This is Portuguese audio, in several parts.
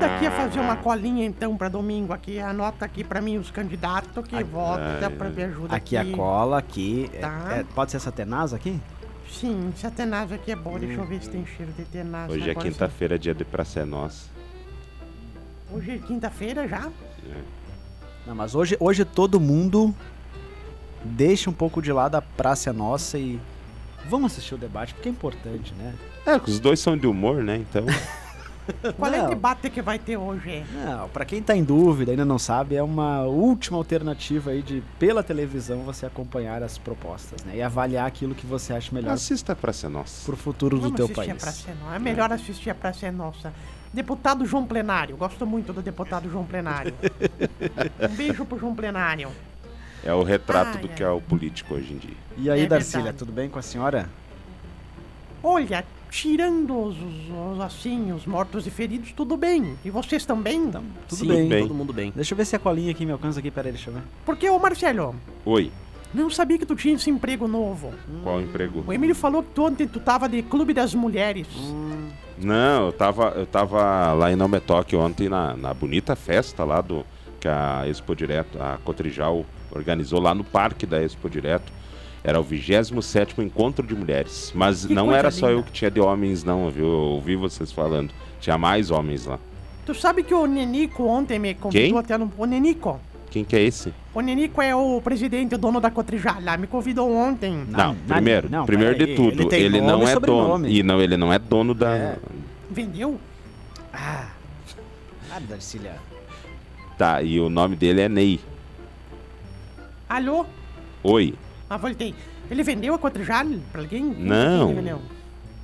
Ajuda aqui a fazer uma colinha então pra domingo aqui. Anota aqui pra mim os candidatos que votam pra me ajudar Aqui a cola, aqui. é- Tá. é- pode ser essa tenaz aqui? Sim, esse tenaz aqui é bom. Deixa eu ver se tem cheiro de tenaz. Hoje é Agora quinta-feira, dia de Praça é Nossa. Hoje é quinta-feira já? Não, mas hoje, hoje todo mundo deixa um pouco de lado a Praça é Nossa e vamos assistir o debate, porque é importante, né? É, os dois são de humor, né? Então. Qual é Não. o debate que vai ter hoje? Não, pra quem tá em dúvida, ainda não sabe, é uma última alternativa aí de, pela televisão, você acompanhar as propostas, né? E avaliar aquilo que você acha melhor Assista a Praça é Nossa. pro futuro do Vamos teu assistir país. a Praça é Nossa. É melhor assistir a Praça é Nossa. Deputado João Plenário. Gosto muito do deputado João Plenário. um beijo pro João Plenário. É o retrato Ai, do ai. que é o político hoje em dia. E aí, É Darcília, verdade. tudo bem com a senhora? Olha, tirando os, os, os, assim, os mortos e feridos, tudo bem. E vocês também? Tudo Sim, bem. bem. todo mundo bem. Deixa eu ver se a colinha aqui me alcança aqui, peraí, deixa eu ver. Porque, ô Marcelo, Oi, não sabia que tu tinha esse emprego novo. qual o emprego? O Emílio falou que tu ontem tu tava de clube das mulheres. Não, eu tava, eu tava lá em Não Me Toque ontem na, na bonita festa lá do que a Expo Direto, a Cotrijal organizou lá no parque da Expo Direto. Era o 27º encontro de mulheres, mas Que não era só linda. eu que tinha de homens não, viu? Eu ouvi vocês falando. Tinha mais homens lá. Tu sabe que o Nenico ontem me convidou Quem? até no. O Nenico. Quem que é esse? O Nenico é o presidente, o dono da Cotrijala. Me convidou ontem. Não, Não, primeiro, não, primeiro de tudo, ele ele, não é dono. E não, ele não é dono da. É. Vendeu? Ah, ah Darcília. Tá, e o nome dele é Ney. Alô? Oi, Ah, voltei. Ele vendeu a Cotrijala pra alguém? Não.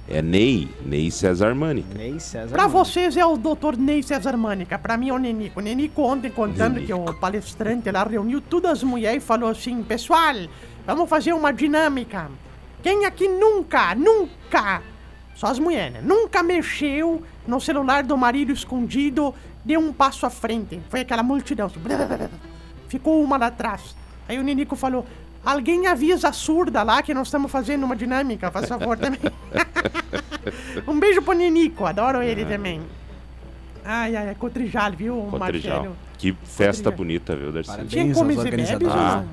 É Ney, Ney Cesar Mânica. Ney César. Pra Mano. vocês é o Dr. Ney Cesar Mânica, pra mim é o Nenico. O Nenico ontem contando Nenico. que o palestrante lá reuniu todas as mulheres e falou assim, pessoal, vamos fazer uma dinâmica. Quem aqui nunca, nunca, só as mulheres, né? Nunca mexeu no celular do marido escondido, deu um passo à frente. Foi aquela multidão. assim, blá, blá, blá, blá. Ficou uma lá atrás. Aí o Nenico falou, alguém avisa a surda lá que nós estamos fazendo uma dinâmica, faz favor também. Um beijo pro Ninico, adoro ele também. Ai, ai, ai, Cotrijal, viu, Cotrijal. Marcelo? Que festa Cotrijal. bonita, viu, Darcy? Parabéns. Tinha comes e bebes não?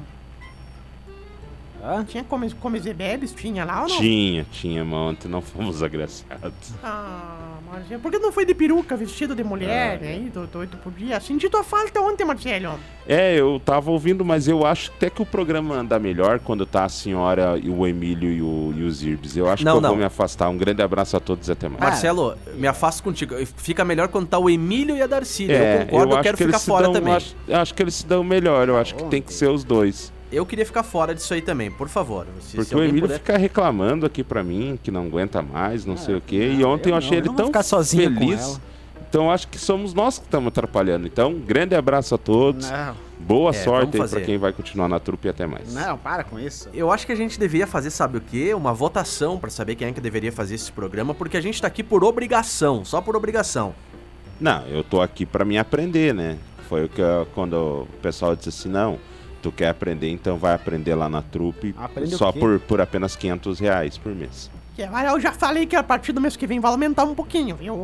Hã? Tinha comes, comes e bebes? Tinha lá ou não? Tinha, tinha, mas ontem não fomos agraciados. Ah, Marcelo, por que não foi de peruca, vestido de mulher, Ah, aí, do, do, do, podia? Senti tua falta ontem, Marcelo. É, eu tava ouvindo, mas eu acho até que o programa anda melhor quando tá a senhora e o Emílio e, o, e os Irbes. Eu acho Não, que eu não. vou me afastar. Um grande abraço a todos e até mais. Marcelo, me afasto contigo. Fica melhor quando tá o Emílio e a Darcília. É, eu concordo, eu, acho quero que ficar fora dão- também. Acho, acho que eles se dão melhor. Eu acho que tem que ser os dois. Eu queria ficar fora disso aí também, por favor. Se, se Porque o alguém Emílio puder- fica reclamando aqui pra mim que não aguenta mais, não sei o quê. E ontem eu, eu achei não, ele eu não tão ficar sozinho com feliz. ela. Então acho que somos nós que estamos atrapalhando. Então, grande abraço a todos. Não, Boa É, sorte pra quem vai continuar na trupe e até mais. não, para com isso. Eu acho que a gente deveria fazer, sabe o quê? Uma votação pra saber quem é que deveria fazer esse programa, porque a gente tá aqui por obrigação, só por obrigação. Não, eu tô aqui pra me aprender, né? Foi o que eu- quando o pessoal disse assim, não, tu quer aprender, então vai aprender lá na trupe Aprende só por, por apenas 500 reais por mês. Que, mas eu já falei que a partir do mês que vem vai aumentar um pouquinho, viu,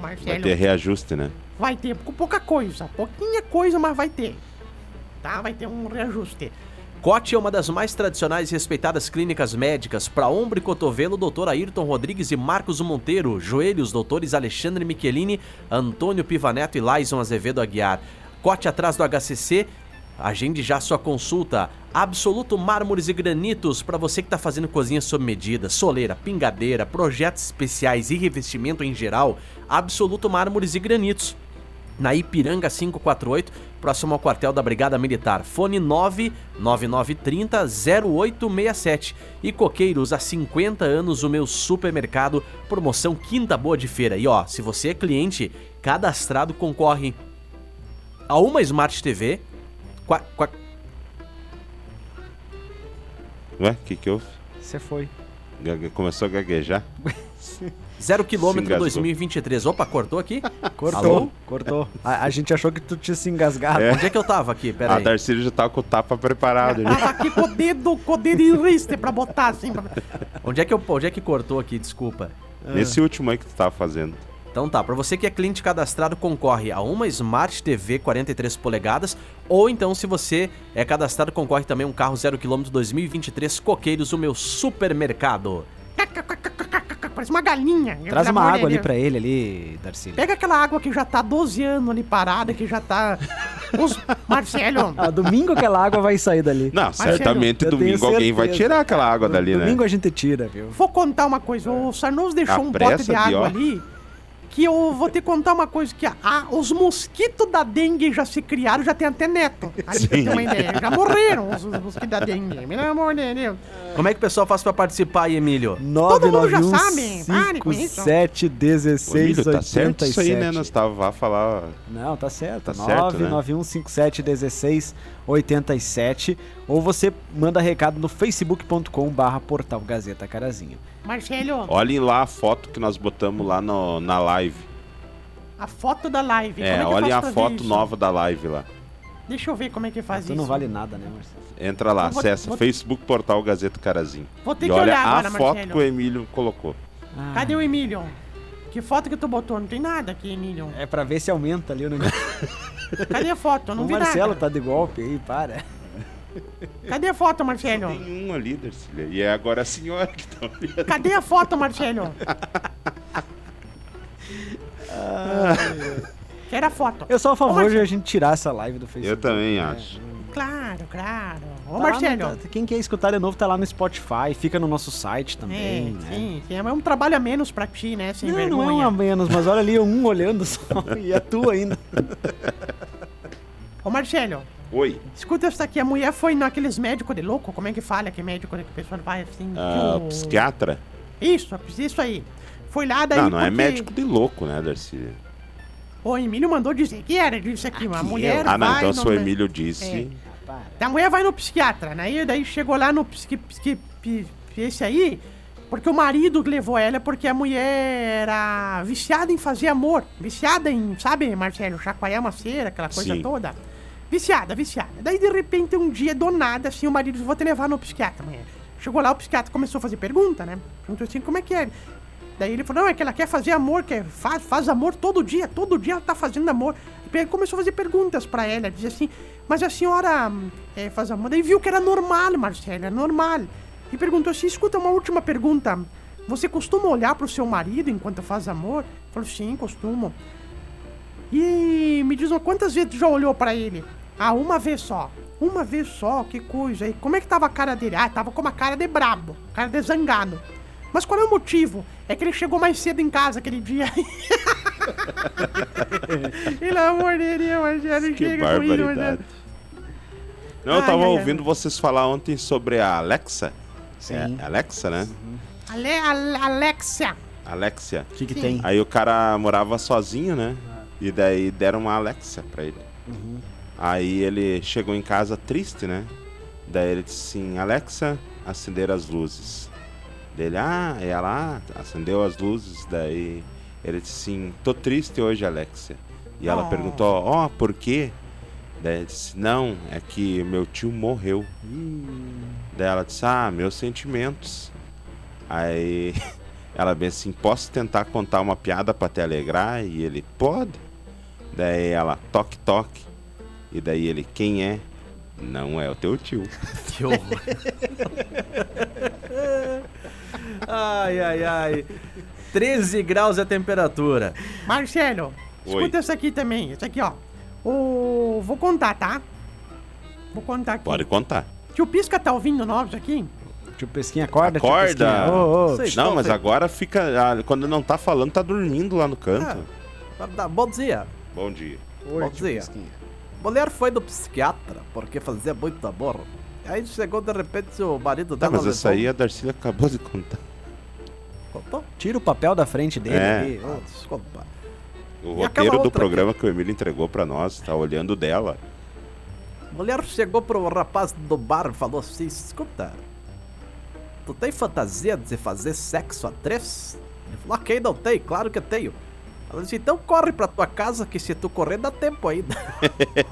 Vai Marcelo? ter reajuste, né? Vai ter pou- pouca coisa, pouquinha coisa, mas vai ter. Tá? Vai ter um reajuste. Cote é uma das mais tradicionais e respeitadas clínicas médicas para ombro e cotovelo, Dr. Ayrton Rodrigues e Marcos Monteiro. Joelhos, doutores Alexandre Michelini, Antônio Pivaneto e Laison Azevedo Aguiar. Cote atrás do HCC. Agende já sua consulta. Absoluto Mármores e Granitos para você que está fazendo cozinha sob medida, soleira, pingadeira, projetos especiais e revestimento em geral. Absoluto Mármores e Granitos na Ipiranga 548, próximo ao quartel da Brigada Militar. Fone 99930 0867. E Coqueiros, há 50 anos o meu supermercado, promoção Quinta Boa de Feira. E ó, se você é cliente cadastrado, concorre a uma Smart TV, Qua, quá. Ué, o que que houve? Você foi. Gague... Começou a gaguejar? Zero quilômetro 2023. Opa, cortou aqui? Cortou, Alô? cortou. A, a, gente achou que tu tinha se engasgado. É. Onde é que eu tava aqui? Pera a aí. Já tava com o tapa preparado. Né? Ah, tava aqui com o dedo, com o dedo riste pra botar assim. Pra... Onde, é que eu, onde é que cortou aqui? Desculpa. Nesse ah. último aí que tu tava fazendo. Então tá, pra você que é cliente cadastrado, concorre a uma Smart TV 43 polegadas, ou então se você é cadastrado, concorre também a um carro 0km 2023 Coqueiros, o meu supermercado. Parece uma galinha. Traz uma de água ali pra ele ali, Darcy. Pega aquela água que já tá 12 anos ali parada, que já tá. Os... Marcelo, Ah, domingo aquela água vai sair dali. Não, certamente eu tenho domingo alguém vai tirar aquela água dali, né? Domingo a gente tira, viu? vou contar uma coisa. O Sarnoso deixou A um pote de de água ó. ali. Que eu vou te contar uma coisa: que ah, os mosquitos da dengue já se criaram, já tem até neto. Pra ter uma ideia. Já morreram os, os mosquitos da dengue. Pelo amor de Deus. Como é que o pessoal faz pra participar aí, Emílio? Todo mundo já 991 sabe. Pare com isso. 57 Ô, 16 Emílio, tá certo isso aí, né? 87. Nós tava a falar. Não, tá certo. Tá certo, né? 991571687 ou você manda recado no facebook.com barra portal Gazeta Carazinho. Marcelo, Olhem lá a foto que nós botamos lá no, na live. a foto da live. É, é olhem a foto nova da live lá. Deixa eu ver como é que faz Tu isso. não vale nada, né, Marcelo? Entra lá, vou- acessa vou- Facebook Portal Gazeta Carazinho. Vou ter E que olha olhar a agora, foto Marcelo. que o Emílio colocou. Ah, Cadê o Emílio? Que foto que tu botou? Não tem nada aqui, Emílio. É pra ver se aumenta ali o negócio. Cadê a foto? Eu não o vi Marcelo nada. tá de golpe aí, para. Cadê a foto, Marcelo? Tem um ali, Darcília. E é agora a senhora que tá olhando. Cadê a foto, Marcelo? Quero a foto. Eu sou a favor Ô, de a gente tirar essa live do Facebook. Eu também acho. Claro, claro. Ô, Tá Marcelo. no- quem quer escutar de novo tá lá no Spotify, fica no nosso site É, também, né? sim, sim. É um trabalho a menos pra ti, né? Sem Não, não é vergonha. um a menos, mas olha ali, um olhando só, e a tua ainda. Ô, Marcelo, Oi. escuta essa aqui. A mulher foi naqueles médicos de louco. Como é que fala que médico que a pessoa vai assim? Ah, psiquiatra? Isso, isso aí. Foi lá daí Não, não é porque- médico de louco, né, Darcília? O Emílio mandou dizer que era disso aqui. Uma mulher Ah, não, vai então se o Emílio disse. A mulher vai no psiquiatra, né? E daí chegou lá no psiqui, psiqui, pi- esse aí, porque o marido levou ela porque a mulher era viciada em fazer amor. Viciada em, sabe, Marcelo, chacoalhar uma cera, aquela coisa Sim. toda. Viciada, viciada. Daí, de repente, um dia, do nada, assim, o marido disse, vou te levar no psiquiatra amanhã. Chegou lá, o psiquiatra começou a fazer pergunta, né? Perguntou assim, como é que é? Daí ele falou, não, é que ela quer fazer amor, quer, faz, faz amor todo dia, todo dia ela tá fazendo amor. E começou a fazer perguntas pra ela, dizia assim, mas a senhora é, faz amor? Daí viu que era normal, Marcelo, é normal. E perguntou assim, escuta, uma última pergunta, você costuma olhar pro seu marido enquanto faz amor? Falou, sim, costumo. E me diz uma, quantas vezes já olhou pra ele? Ah, uma vez só. Uma vez só, que coisa. E como é que tava a cara dele? Ah, tava com uma cara de brabo, cara de zangado. Mas qual é o motivo? É que ele chegou mais cedo em casa aquele dia. Pelo amor de Deus, Marcelo, Que chega com isso. Marcelo. Não, eu tava ai, ai. ouvindo vocês falar ontem sobre a Alexa. Sim. É, Alexa, né? Ale, Ale- Alexia. Alexia. O que que Sim. tem? Aí o cara morava sozinho, né? E daí deram uma Alexa pra ele. Aí ele chegou em casa triste, né? Daí ele disse assim, Alexa, acender as luzes. Dele, ah, e ela ah, acendeu as luzes, daí ele disse assim, tô triste hoje, Alexia. E ela Oh. perguntou, ó, por quê? Daí ele disse, não, é que meu tio morreu. Daí ela disse, ah, meus sentimentos. Aí ela bem assim, posso tentar contar uma piada pra te alegrar? E ele, pode. Daí ela, toque, toque. E daí ele, quem é? Não é o teu tio. Que horror. ai, ai, ai. 13 graus é a temperatura. Marcelo, Oi. escuta essa aqui também. Essa aqui, ó. O... Vou contar, tá? Vou contar aqui. Pode contar. Tio Pisca tá ouvindo nós aqui? Tio Pesquinha, acorda, tio Acorda. Pesquinha. Ô, ô. Sei. Não, mas agora fica. ah, Quando não tá falando, tá dormindo lá no canto. Ah, Bom dia. Bom dia. Oi, Bom tio dia. Mulher foi no psiquiatra porque fazia muito amor. Aí chegou de repente o marido Tá, dela. mas essa aí a Darcília acabou de contar. Tira o papel da frente dele É. ali. Ah, desculpa. O E roteiro do programa que o Emílio entregou pra nós, tá olhando dela. Mulher chegou pro rapaz do bar e falou assim: escuta, tu tem fantasia de fazer sexo a três? Ele falou, ok, não tem, claro que tenho. Ela disse, então corre pra tua casa, que se tu correr dá tempo ainda.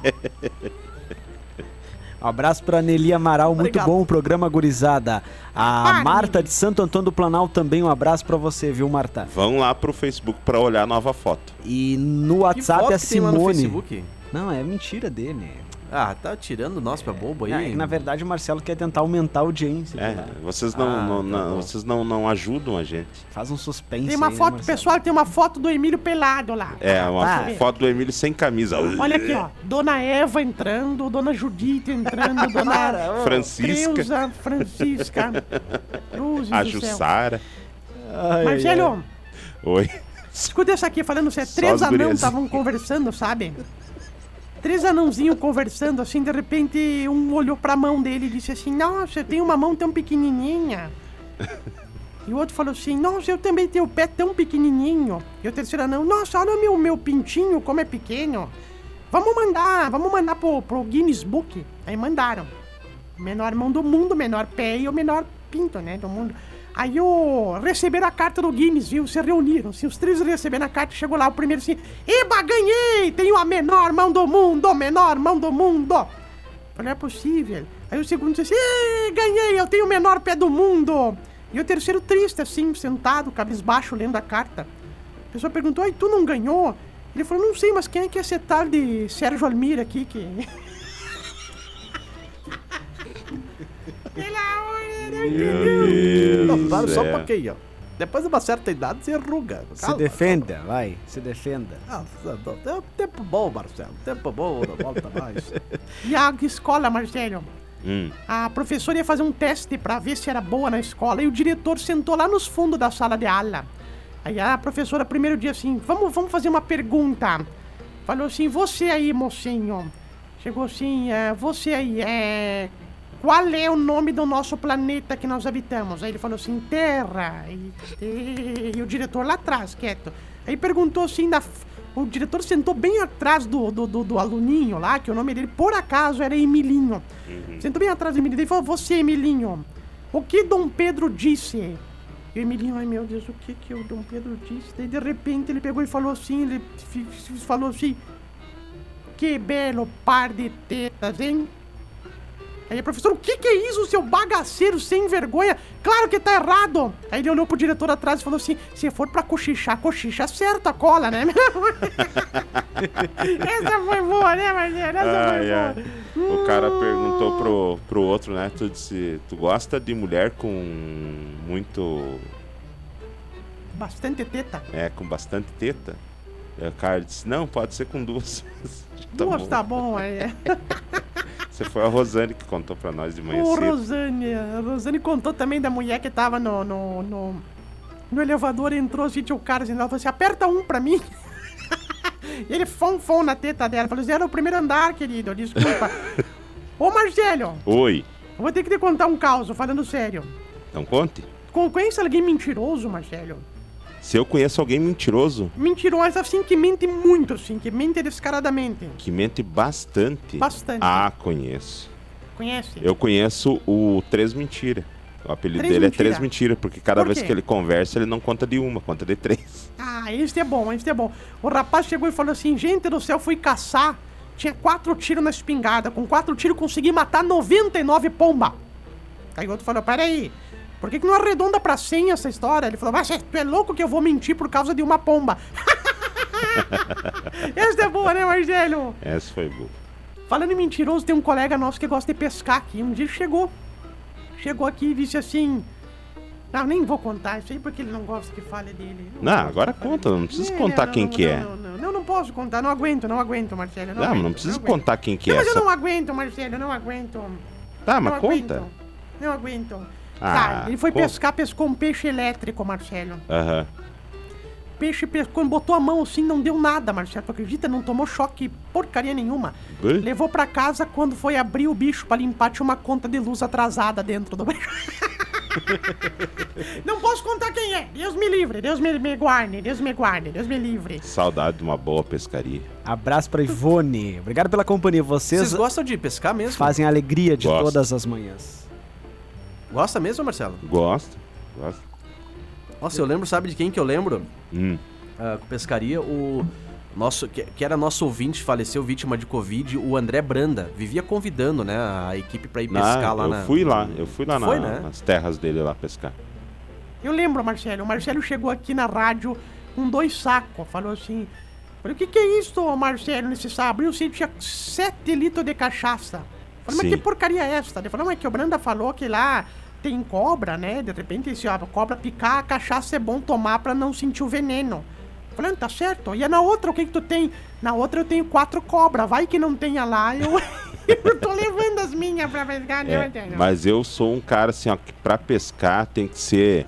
Um abraço pra Nelly Amaral, muito Obrigado. bom o programa Gurizada. A Ah, Marta de Santo Antônio do Planalto também, um abraço pra você, viu, Marta? Vão lá pro Facebook pra olhar a nova foto. E no Que WhatsApp a que tem lá no Simone. Facebook? Não, é mentira dele. Ah, tá tirando nós pra bobo aí. É, que, na verdade, o Marcelo quer tentar aumentar a audiência. É, né? vocês não, Ah, não, tá não- vocês não, não ajudam a gente. Faz um suspense. Tem uma aí, né, foto, Marcelo? pessoal, tem uma foto do Emílio pelado lá. É, uma Ah, fo- é. foto do Emílio sem camisa. Olha aqui, ó. Dona Eva entrando, Dona Judite entrando, Dona Francisca, Creuza, Francisca. Cruzes a. Jussara. Ai, ai, Marcelo, Oi. escuta essa aqui, falando sério. Três anãos estavam conversando, sabe? Três anãozinhos conversando, assim, de repente um olhou pra mão dele e disse assim, nossa, eu tenho uma mão tão pequenininha. E o outro falou assim, nossa, eu também tenho o pé tão pequenininho. E o terceiro anão, nossa, olha o meu, meu pintinho, como é pequeno. Vamos mandar, vamos mandar pro, pro Guinness Book. Aí mandaram. Menor mão do mundo, menor pé e o menor pinto, né, do mundo. Aí o... receberam a carta do Guinness, viu? Se reuniram. Se os três receberam a carta, chegou lá o primeiro assim... Eba, ganhei! Tenho a menor mão do mundo, menor mão do mundo! Não é possível. Aí o segundo disse assim, "Ih, ganhei, eu tenho o menor pé do mundo. E o terceiro triste, assim, sentado, cabisbaixo, lendo a carta. A pessoa perguntou, ai, tu não ganhou? Ele falou, não sei, mas quem é que é esse tal de Sérgio Almir aqui que... Pelo amor de Deus, Meu Deus Não, para só um pouquinho. Depois de uma certa idade, se ruga. Se defenda, vai, se defenda. Não, é um tempo bom, Marcelo. Tempo bom, não volta mais. E a escola, Marcelo? Hum, A professora ia fazer um teste pra ver se era boa na escola e o diretor sentou lá nos fundos da sala de aula. Aí a professora, primeiro dia assim, vamos, vamos fazer uma pergunta. Falou assim, você aí, mocinho. Chegou assim, é, você aí, é. Qual é o nome do nosso planeta que nós habitamos? Aí ele falou assim, Terra. E, e- e o diretor lá atrás, quieto. Aí perguntou assim, da, o diretor sentou bem atrás do, do, do, do aluninho lá, que o nome dele, por acaso, era Emilinho. Sentou bem atrás do Emilinho. Ele falou, você, Emilinho, o que Dom Pedro disse? E o Emilinho, ai meu Deus, o que que o Dom Pedro disse? Daí de repente ele pegou e falou assim, ele falou assim, que belo par de tetas, hein? Aí a professora, o que que é isso, seu bagaceiro sem vergonha? Claro que tá errado! Aí ele olhou pro diretor atrás e falou assim, se for pra cochichar, cochicha certo a cola, né? Essa foi boa, né, Marcelo? Essa ai, foi ai. boa. O cara perguntou pro, pro outro, né? Tu disse, tu gosta de mulher com muito. Bastante teta. É, com bastante teta? Aí o cara disse, não, pode ser com duas. Tá Duas bom. tá bom, é. Você foi a Rosane que contou pra nós de manhã Ô, cedo. Rosane, a Rosane contou também da mulher que tava no, no, no, no elevador, entrou assim, tinha o cara assim, ela falou assim, aperta um pra mim. E ele fom, fom na teta dela, falou assim, era o primeiro andar, querido, desculpa. Ô, Marcelo, Oi, eu vou ter que te contar um caos, falando sério. então conte. Con- Conhece alguém mentiroso, Marcelo? Se eu conheço alguém mentiroso, Mentiroso, assim, que mente muito, assim, que mente descaradamente. que mente bastante. Bastante. Ah, conheço. Conhece? Eu conheço o Três Mentira. O apelido Três dele é Mentira? Três Mentira, porque cada Por vez que ele conversa, ele não conta de uma, conta de três. Ah, esse é bom, esse é bom. O rapaz chegou e falou assim: gente do céu, fui caçar. Tinha quatro tiros na espingarda. Com quatro tiros consegui matar 99 pomba. Aí o outro falou: peraí, por que, que não arredonda pra 100 essa história? Ele falou: mas tu é louco que eu vou mentir por causa de uma pomba. essa é boa, né, Marcelo? Essa foi boa. Falando em mentiroso, tem um colega nosso que gosta de pescar aqui. Um dia ele chegou. Chegou aqui e disse assim. Não, nem vou contar isso aí porque ele não gosta que fale dele. Não, gosto agora conta, dele. não precisa É, contar não, quem não, que não, é. Não, não, não, não posso contar, não aguento, não aguento, Marcelo. Não, Não, mas aguento, não precisa contar quem que Não, é. mas eu Só... não aguento, Marcelo, não aguento. Tá, não mas conta. aguento. Não aguento. Ah, tá, ele foi conta. pescar, pescou um peixe elétrico, Marcelo. Aham. Peixe pescou, botou a mão assim, não deu nada, Marcelo. Tu acredita? Não tomou choque porcaria nenhuma. Ui. Levou pra casa, quando foi abrir o bicho pra limpar, tinha uma conta de luz atrasada dentro do bicho. Não posso contar quem é. Deus me livre, Deus me, me guarde, Deus me guarde, Deus me livre. Saudade de uma boa pescaria. Abraço pra Ivone. Obrigado pela companhia. Vocês Vocês gostam de pescar mesmo? fazem a alegria de Gosto. todas as manhãs. Gosta mesmo, Marcelo? Gosto, gosto. Nossa, eu lembro, sabe de quem que eu lembro? Hum. Com pescaria, o nosso que, que era nosso ouvinte, faleceu vítima de Covid, o André Branda. Vivia convidando, né, a equipe pra ir pescar Ah, lá eu na. fui lá, eu fui lá Foi, na- né? nas terras dele lá pescar. Eu lembro, Marcelo. O Marcelo chegou aqui na rádio com dois sacos. Falou assim: Falei, o que, que é isso, Marcelo, nesse sábado? Eu sei que tinha sete litros de cachaça. Falei, mas Sim. que porcaria é esta? Ele falou, não, é que o Branda falou que lá tem cobra, né? De repente, se a cobra picar, a cachaça é bom tomar pra não sentir o veneno. Falei, tá certo. E na outra, o que que tu tem? Na outra eu tenho quatro cobras. Vai que não tenha lá, eu, eu tô levando as minhas pra pescar, né, É, mas eu sou um cara assim, ó, que pra pescar tem que ser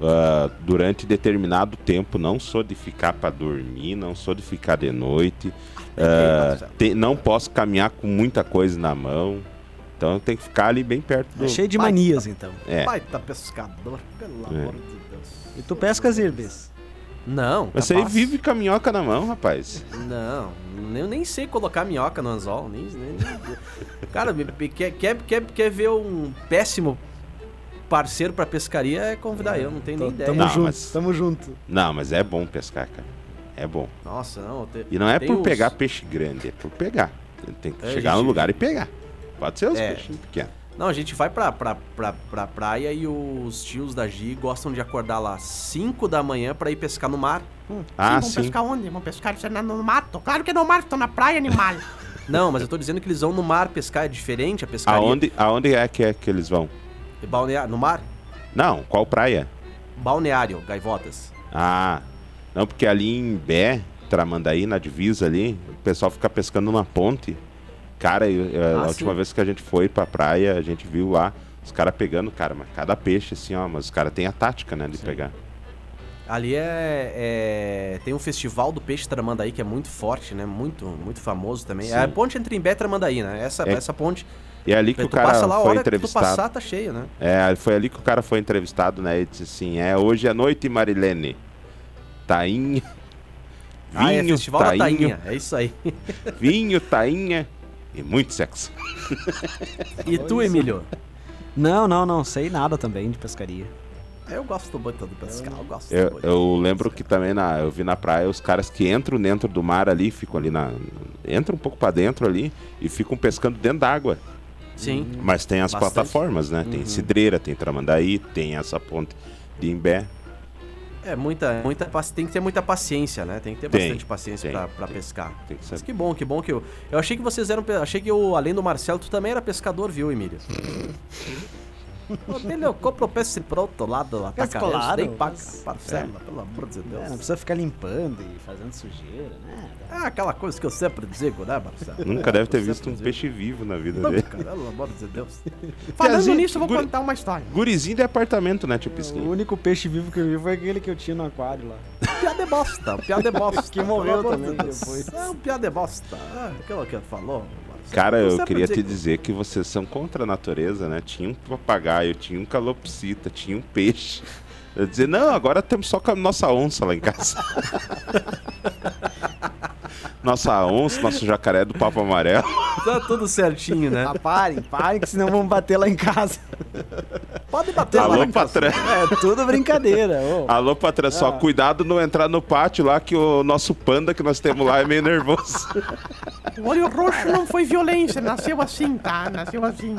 ah, durante determinado tempo. Não sou de ficar pra dormir, não sou de ficar de noite. Tem- não posso caminhar com muita coisa na mão. Então tem que ficar ali bem perto do. É cheio de manias, então. É. Baita pescador, pelo É. amor de Deus. E tu pescas, Irbes? Não, Você aí capaz. vive com a minhoca na mão, rapaz. Não, eu nem sei colocar minhoca no anzol. Nem, nem- Cara, quer, quer, quer, quer ver um péssimo parceiro pra pescaria é convidar eu, não tenho nem ideia. Tamo Não, junto, mas- tamo junto. Não, mas é bom pescar, cara. É bom. Nossa, não. te- E não é por uns- pegar peixe grande, é por pegar. Tem que É, chegar gente- no lugar e pegar. Pode ser os É. peixinhos pequenos. Não, a gente vai pra, pra, pra, pra praia e os tios da Gi gostam de acordar lá 5 da manhã pra ir pescar no mar. Ah, vamos sim. pescar onde? Vamos pescar no mato? Claro que é no mato, tô na praia, animal. Não, mas eu tô dizendo que eles vão no mar pescar, é diferente a pescaria. Aonde, aonde é que é que eles vão? Balneário, no mar? Não, qual praia? Balneário, gaivotas. Ah, não, porque ali em Bé, Tramandaí, na divisa ali, o pessoal fica pescando na ponte. Cara, eu- eu- Ah, a última sim. vez que a gente foi pra praia, a gente viu lá os caras pegando, cara, mas cada peixe assim, ó, mas os caras têm a tática, né, de pegar. Ali é, é- Tem um festival do peixe Tramandaí que é muito forte, né? Muito, muito famoso também. Sim. É a ponte entre Imbé e Tramandaí, né? Essa, É- essa ponte. E é ali que o cara foi entrevistado. passar, tá cheio, né? É, foi ali que o cara foi entrevistado, né? E disse assim: é, hoje é noite, Marilene. Tainha. ah, é Vinho, festival da tainho, Tainha. É isso aí. vinho, tainha e muito sexo. E tu, Emílio? Não, não, não. Sei nada também de pescaria. Eu gosto muito do pescar, eu gosto Eu, muito. eu lembro que também na, eu vi na praia os caras que entram dentro do mar ali, ficam ali na. Entram um pouco pra dentro ali e ficam pescando dentro d'água. Sim. Mas tem as Bastante. plataformas, né? Tem Uhum. Cidreira, tem Tramandaí, tem essa ponte de Imbé. É, muita, muita, tem que ter muita paciência, né? Tem que ter Tem, bastante paciência tem, pra, pra tem. pescar. Tem que Mas que bom, que bom que eu. Eu achei que vocês eram. Achei que eu, além do Marcelo, tu também era pescador, viu, Emílio? Eu compro o peixe pronto lá do claro, nem paga mas- parcela, pelo amor de É, Deus. não precisa ficar limpando e fazendo sujeira, né? É aquela coisa que eu sempre digo, né, Marcelo? Nunca É, deve ter visto um digo. peixe vivo na vida dele. Nunca, pelo amor de Deus. Falando gente, nisso, eu vou guri- contar uma história. Gurizinho de apartamento, né, tio O Pisquinho? único peixe vivo que eu vi foi aquele que eu tinha no aquário lá. Piada é bosta, piada é bosta. Que morreu também depois. É um piada é bosta. Ah, aquilo que ele falou. Cara, eu queria te dizer que vocês são contra a natureza, né? Tinha um papagaio, tinha um calopsita, tinha um peixe. Eu dizer, não, agora temos só com a nossa onça lá em casa. nossa onça, nosso jacaré do papo amarelo. Tá tudo certinho, né? Ah, parem, parem, que senão vamos bater lá em casa. Pode bater lá Alô, na casa. patrão. É tudo brincadeira. ô. Alô, patrão, só Ah. cuidado não entrar no pátio lá, que o nosso panda que nós temos lá é meio nervoso. O olho roxo não foi violência, nasceu assim, tá? Nasceu assim.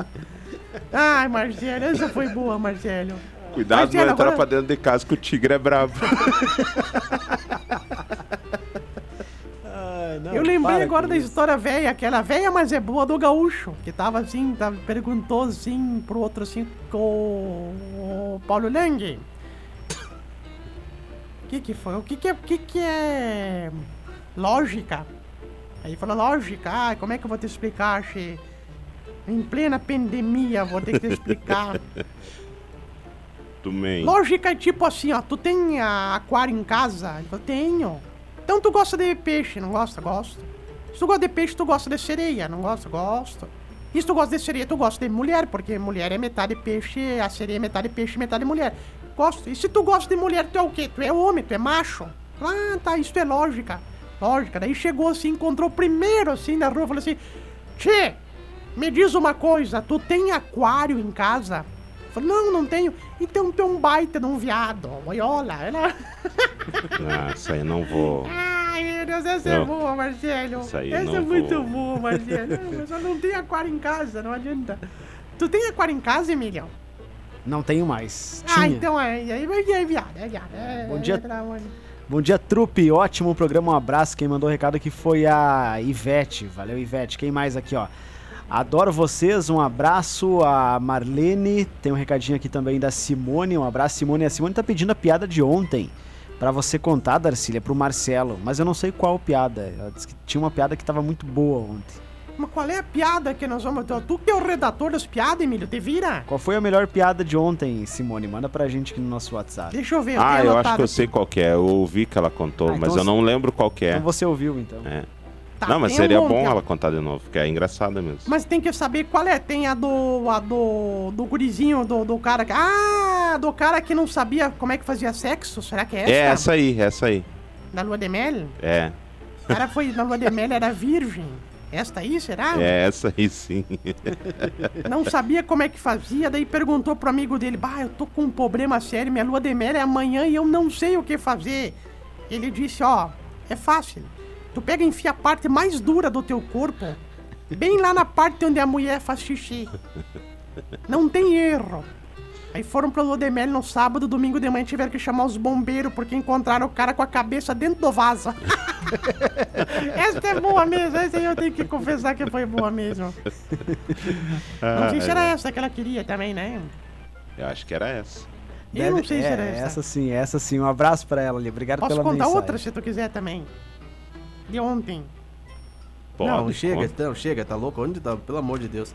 Ai, Marcelo, essa foi boa, Marcelo. Cuidado não entrar agora- pra dentro de casa, que o tigre é brabo. Ai, não, Eu lembrei agora da isso. história velha, aquela velha, mas é boa do gaúcho, que tava assim, tava, perguntou assim pro outro assim, com o Paulo Lang. O que que foi? O que que é, o que que é lógica? Aí falou, lógica, ah, como é que eu vou te explicar, che? Em plena pandemia, vou ter que te explicar. Também. Lógica é tipo assim, ó, tu tem aquário em casa? Eu tenho. Então tu gosta de peixe, não gosta? Gosto. Se tu gosta de peixe, tu gosta de sereia, não gosta? Gosto. E se tu gosta de sereia, tu gosta de mulher, porque mulher é metade peixe, a sereia é metade peixe, metade mulher. Gosto. E se tu gosta de mulher, tu é o quê? Tu é homem, tu é macho. Ah, tá, isso é lógica. Lógica. Daí chegou assim, encontrou primeiro assim na rua, falou assim: Tchê, me diz uma coisa, tu tem aquário em casa? Falei, não, não tenho. Então tem um baita de um viado. Olha, ela... Ah, isso aí não vou. Ai, meu Deus, essa é boa, Marcelo. Isso aí essa não é muito vou. boa, Marcelo. Eu só não tenho aquário em casa, não adianta. Tu tem aquário em casa, Emílio? Não tenho mais. Ah, Tinha. então é. Aí é viado, é viado. É, Bom dia. é. Bom dia, trupe. Ótimo programa. Um abraço. Quem mandou o recado aqui foi a Ivete. Valeu, Ivete. Quem mais aqui, ó? Adoro vocês. Um abraço a Marlene. Tem um recadinho aqui também da Simone. Um abraço, Simone. A Simone tá pedindo a piada de ontem. Pra você contar, Darcília, pro Marcelo. Mas eu não sei qual piada. Ela disse que tinha uma piada que tava muito boa ontem. Mas qual é a piada que nós vamos. Tu- Tu que é o redator das piadas, Emílio, te vira? Qual foi a melhor piada de ontem, Simone? Manda pra gente aqui no nosso WhatsApp. Deixa eu ver. Ah, eu acho que eu aqui. sei qual que é. Eu ouvi que ela contou, Ah, mas então eu não lembro qual que é. Então você ouviu, então. É. Tá, não, mas um seria monte, bom ela contar de novo, porque é engraçada mesmo. Mas tem que saber qual é. Tem a do. a do. do gurizinho, do, do cara que. Ah! Do cara que não sabia como é que fazia sexo. Será que é essa? É essa aí, essa aí. Da lua de mel? É. O cara foi na lua de mel, era virgem. Esta aí, será? É essa aí sim. Não sabia como é que fazia, daí perguntou pro amigo dele: Bah, eu tô com um problema sério, minha lua de mel é amanhã e eu não sei o que fazer. Ele disse: Ó, é fácil. Tu pega e enfia a parte mais dura do teu corpo, bem lá na parte onde a mulher faz xixi. Não tem erro. Aí foram pro lua de mel no sábado, domingo de manhã tiveram que chamar os bombeiros porque encontraram o cara com a cabeça dentro do vaso. essa é boa mesmo, essa aí eu tenho que confessar que foi boa mesmo. Não sei se era essa que ela queria também, né? Eu acho que era essa. Eu não sei se é, era essa. Essa sim, essa sim. Um abraço pra ela ali. Obrigado Posso pela contar mensagem. outra se tu quiser também. De ontem. Pode, não, chega, conta. não, chega, tá louco? Onde tá? Pelo amor de Deus.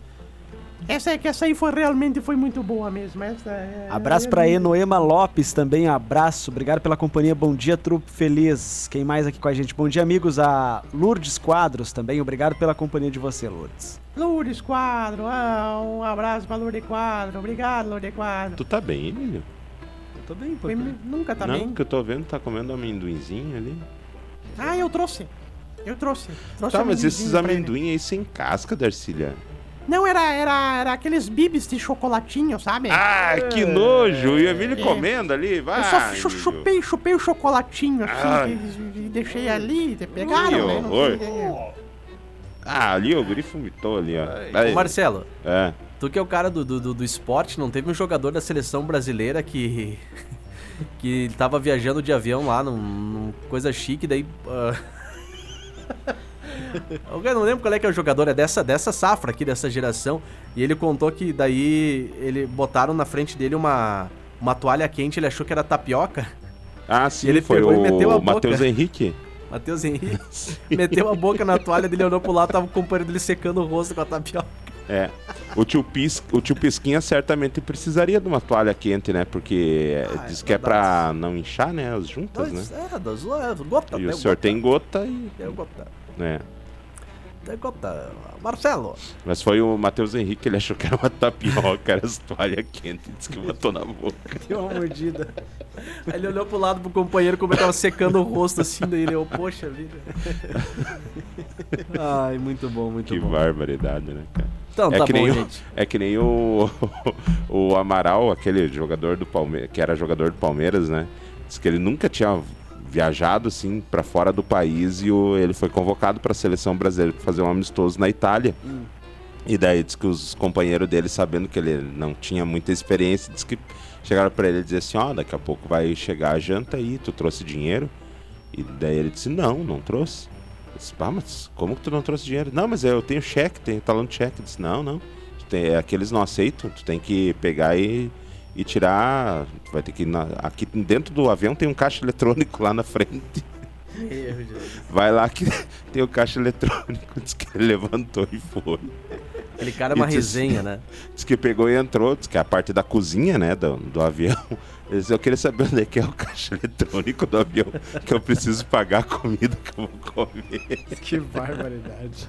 Essa é que essa aí foi realmente foi muito boa mesmo. Essa é... Abraço pra Enoema Lopes também, abraço. Obrigado pela companhia. Bom dia, trupe feliz. Quem mais aqui com a gente? Bom dia, amigos. A Lourdes Quadros também. Obrigado pela companhia de você, Lourdes. Lourdes Quadro, ah, um abraço pra Lourdes Quadro. Obrigado, Lourdes Quadro. Tu tá bem, Emílio? Eu tô bem, Foi- Nunca tá não, bem. que eu tô vendo, tá comendo amendoinzinho ali. Ah, eu trouxe. Eu trouxe. trouxe Tá, mas esses amendoim aí sem casca, Darcília. Não, era, era, era aqueles bibis de chocolatinho, sabe? Ah, que nojo! E o Emílio É. comendo ali, vai. eu só chu- chupei, chupei o chocolatinho assim Ai. e, e deixei ali. Pegaram, né? Não sei. Ah, ali o guri vomitou ali, ó. Aí, Marcelo, É. tu que é o cara do, do, do- esporte, não teve um jogador da seleção brasileira que. que tava viajando de avião lá num, num coisa chique, daí. ah, Eu não lembro qual é que é o jogador, é dessa, dessa safra aqui, dessa geração. E ele contou que daí ele botaram na frente dele uma, uma toalha quente, ele achou que era tapioca. Ah, sim, ele foi pegou e meteu a o. Matheus Henrique. Matheus Henrique meteu a boca na toalha dele, olhou pro lado, tava o companheiro dele secando o rosto com a tapioca. É. O tio, Pis, o tio Pisquinha certamente precisaria de uma toalha quente, né? Porque Ah, diz é que é pra não inchar, né? As juntas, né? É, das é, gota, E o tem senhor gota, tem gota e. tem gota, né? Tem gota. Marcelo, Mas foi o Matheus Henrique, ele achou que era uma tapioca, era as toalhas quentes, disse que botou na boca. Deu uma mordida. Aí ele olhou pro lado pro companheiro como ele tava secando o rosto assim, daí ele, oh, poxa vida. Ai, muito bom, muito Que bom. barbaridade, né, cara? Então, é, tá que bom, nem o, é que nem o, o Amaral, aquele jogador do Palmeiras, que era jogador do Palmeiras, né? Diz que ele nunca tinha viajado assim para fora do país e o, ele foi convocado para a seleção brasileira pra fazer um amistoso na Itália. Hum. E daí diz que os companheiros dele, sabendo que ele não tinha muita experiência, diz que chegaram para ele e dizer assim: "Ó, daqui a pouco vai chegar a janta aí, tu trouxe dinheiro?" E daí ele disse: "Não, não trouxe." Eu disse, "Pá, mas como que tu não trouxe dinheiro?" "Não, mas eu tenho cheque, tenho talão de cheque." Eu disse: "Não, não. Tem, aqueles não aceitam, tu tem que pegar e e tirar, vai ter que ir na, aqui dentro do avião tem um caixa eletrônico lá na frente. Vai lá que tem o caixa eletrônico, diz que ele levantou e foi. Aquele cara é uma diz- resenha, né? Diz que pegou e entrou, diz que é a parte da cozinha, né, do, do avião. Ele disse, eu queria saber onde é que é o caixa eletrônico do avião, que eu preciso pagar a comida que eu vou comer. Que barbaridade.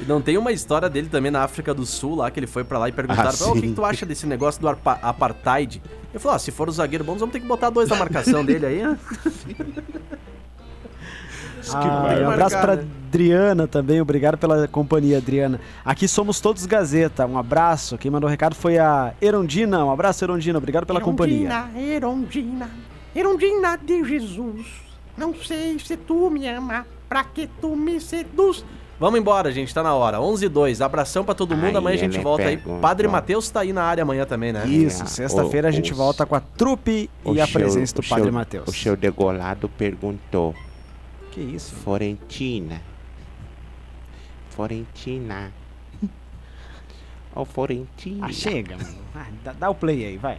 E não tem uma história dele também na África do Sul, lá que ele foi pra lá e perguntaram: Ah, "Ô, o que, que tu acha desse negócio do apartheid? Ele falou: ah, se for o zagueiro bom, nós vamos ter que botar dois na marcação dele aí, né? Ah, um abraço pra né? Adriana também, obrigado pela companhia, Adriana. Aqui somos todos Gazeta, um abraço. Quem mandou o recado foi a Erondina, um abraço, Erondina, obrigado pela companhia. Erondina, Erondina, Erondina de Jesus. Não sei se tu me ama, pra que tu me seduz. Vamos embora, gente, tá na hora. 11 e 2. Abração pra todo mundo. Aí amanhã a gente volta aí. perguntou. Padre Matheus tá aí na área amanhã também, né? Isso, sexta-feira a gente volta com a trupe e a seu- presença do Padre Matheus. O seu degolado perguntou: Que isso? Florentina. Florentina. Ô, Florentina. Ah, chega, mano. Ah, dá, dá o play aí, vai.